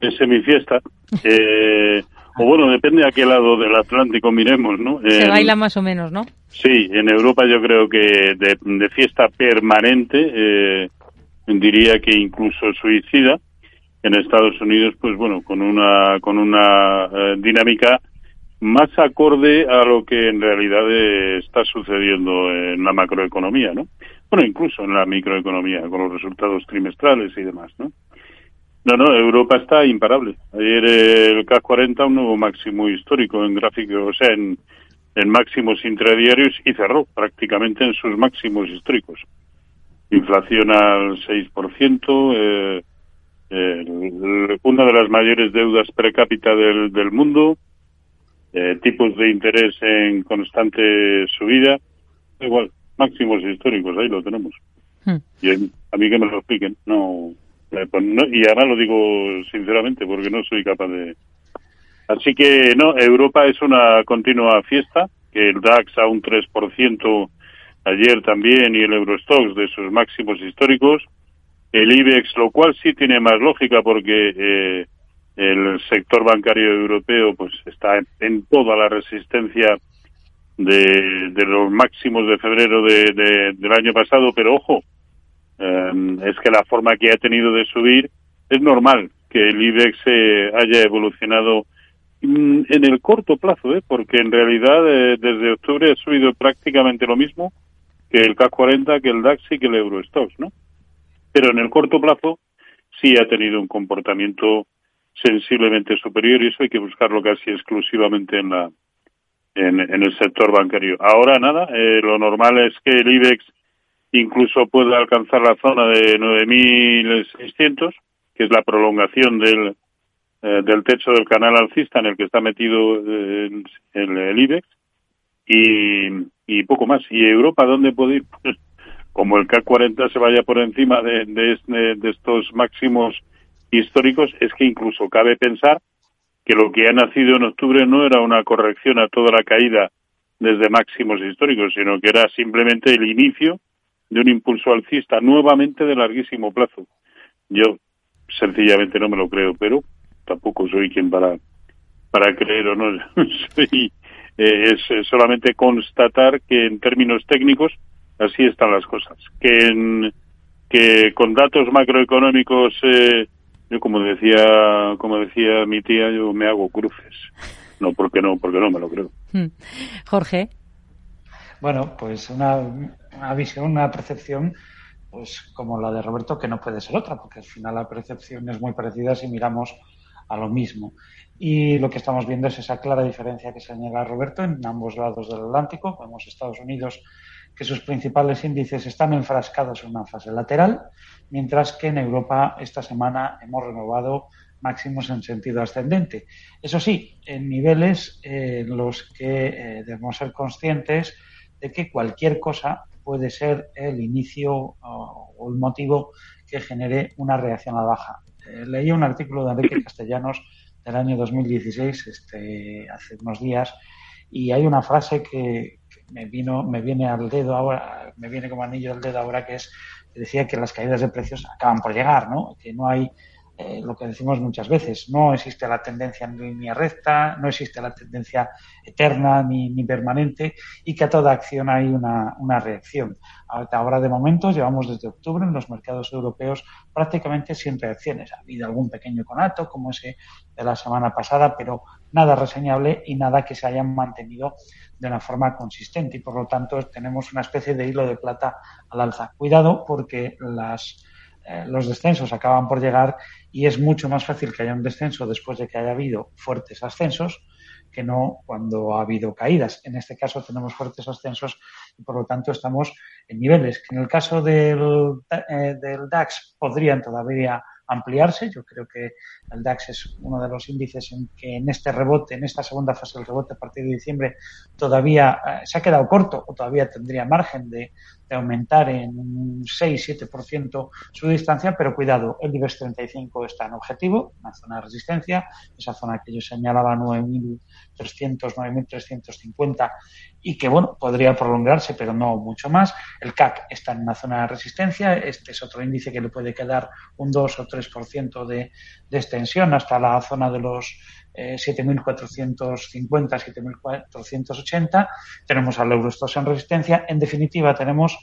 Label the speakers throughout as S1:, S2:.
S1: es semifiesta. Eh, o bueno, depende a qué lado del Atlántico miremos, ¿no?
S2: Se baila más o menos, ¿no?
S1: Sí, en Europa yo creo que de, fiesta permanente, eh, diría que incluso suicida. En Estados Unidos, pues bueno, con una con una eh, dinámica más acorde a lo que en realidad está sucediendo en la macroeconomía, ¿no? Bueno, incluso en la microeconomía, con los resultados trimestrales y demás, ¿no? No, no, Europa está imparable. Ayer el CAC 40 un nuevo máximo histórico en gráfico, o sea, en, en máximos intradiarios y cerró prácticamente en sus máximos históricos. Inflación al 6%, eh, eh, una de las mayores deudas per cápita del, del mundo, eh, tipos de interés en constante subida, igual, máximos históricos, ahí lo tenemos. Hmm. Y a mí que me lo expliquen, no, eh, pues y ahora lo digo sinceramente porque no soy capaz de... Así que no, Europa es una continua fiesta, que el DAX a un 3% ayer también y el Eurostox de sus máximos históricos, el IBEX, lo cual sí tiene más lógica porque eh, el sector bancario europeo pues está en, toda la resistencia de, los máximos de febrero de, del año pasado, pero ojo, es que la forma que ha tenido de subir es normal que el IBEX haya evolucionado mm, en el corto plazo, ¿eh? porque en realidad eh, desde octubre ha subido prácticamente lo mismo que el CAC 40, que el DAX y que el Eurostox, ¿no? Pero en el corto plazo sí ha tenido un comportamiento sensiblemente superior y eso hay que buscarlo casi exclusivamente en la en, el sector bancario. Ahora nada, eh, lo normal es que el IBEX incluso puede alcanzar la zona de 9.600, que es la prolongación del, eh, del techo del canal alcista en el que está metido eh, el, IBEX, y, y, poco más. ¿Y Europa dónde puede ir? Pues, como el K40 se vaya por encima de, de, de estos máximos históricos, es que incluso cabe pensar que lo que ha nacido en octubre no era una corrección a toda la caída desde máximos históricos, sino que era simplemente el inicio de un impulso alcista nuevamente de larguísimo plazo. Yo sencillamente no me lo creo, pero tampoco soy quien para para creer o no. soy, eh, es solamente constatar que en términos técnicos así están las cosas. Que en, que con datos macroeconómicos eh, yo como decía como decía mi tía yo me hago cruces. No, porque no, porque no me lo creo. Hmm.
S2: Jorge.
S3: Bueno, pues una una visión, una percepción, pues como la de Roberto, que no puede ser otra, porque al final la percepción es muy parecida si miramos a lo mismo. Y lo que estamos viendo es esa clara diferencia que señala Roberto en ambos lados del Atlántico. Vemos Estados Unidos que sus principales índices están enfrascados en una fase lateral, mientras que en Europa esta semana hemos renovado máximos en sentido ascendente. Eso sí, en niveles en los que eh, debemos ser conscientes de que cualquier cosa puede ser el inicio o el motivo que genere una reacción a la baja. Eh, leí un artículo de Enrique Castellanos del año 2016, este, hace unos días, y hay una frase que, me vino, me viene al dedo ahora, me viene como anillo al dedo ahora, que es que decía que las caídas de precios acaban por llegar, ¿no? Que no hay eh, lo que decimos muchas veces, no existe la tendencia en línea recta, no existe la tendencia eterna ni, ni permanente y que a toda acción hay una, una reacción. Ahora, de momento, llevamos desde octubre en los mercados europeos prácticamente sin reacciones. Ha habido algún pequeño conato, como ese de la semana pasada, pero nada reseñable y nada que se haya mantenido de una forma consistente. Y por lo tanto, tenemos una especie de hilo de plata al alza. Cuidado porque las eh, los descensos acaban por llegar y es mucho más fácil que haya un descenso después de que haya habido fuertes ascensos que no cuando ha habido caídas. En este caso tenemos fuertes ascensos y por lo tanto estamos en niveles que en el caso del, eh, del DAX podrían todavía ampliarse. Yo creo que el DAX es uno de los índices en que en este rebote, en esta segunda fase del rebote a partir de diciembre, todavía eh, se ha quedado corto o todavía tendría margen de, de aumentar en un 6-7% su distancia, pero cuidado, el IBEX 35 está en objetivo, una zona de resistencia, esa zona que yo señalaba 9.300, 9.350 y que, bueno, podría prolongarse, pero no mucho más. El CAC está en una zona de resistencia, este es otro índice que le puede quedar un 2 o 3% de, de extensión hasta la zona de los 7.450, eh, 7.480. Tenemos al Eurostox en resistencia. En definitiva, tenemos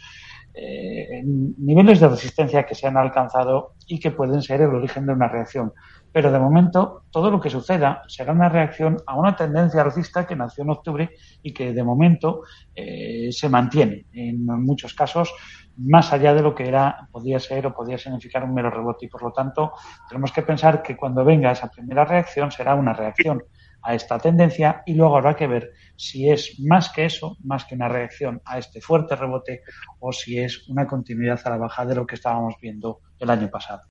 S3: eh, niveles de resistencia que se han alcanzado y que pueden ser el origen de una reacción. Pero de momento, todo lo que suceda será una reacción a una tendencia alcista que nació en octubre y que de momento eh, se mantiene. En muchos casos, más allá de lo que era, podía ser o podía significar un mero rebote. Y por lo tanto, tenemos que pensar que cuando venga esa primera reacción será una reacción a esta tendencia y luego habrá que ver si es más que eso, más que una reacción a este fuerte rebote o si es una continuidad a la baja de lo que estábamos viendo el año pasado.